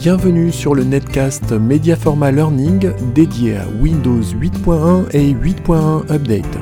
Bienvenue sur le netcast Mediaforma Learning dédié à Windows 8.1 et 8.1 Update.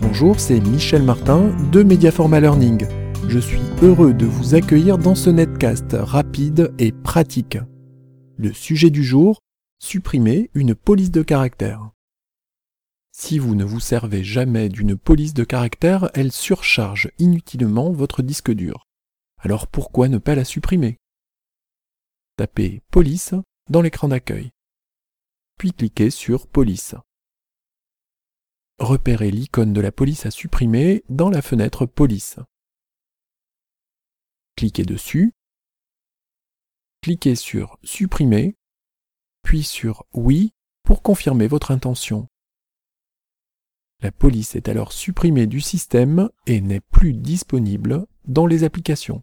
Bonjour, c'est Michel Martin de Mediaforma Learning. Je suis heureux de vous accueillir dans ce netcast rapide et pratique. Le sujet du jour, supprimer une police de caractère. Si vous ne vous servez jamais d'une police de caractère, elle surcharge inutilement votre disque dur. Alors pourquoi ne pas la supprimer? Tapez Police dans l'écran d'accueil. Puis cliquez sur Police. Repérez l'icône de la police à supprimer dans la fenêtre Police. Cliquez dessus. Cliquez sur Supprimer, puis sur Oui pour confirmer votre intention. La police est alors supprimée du système et n'est plus disponible dans les applications.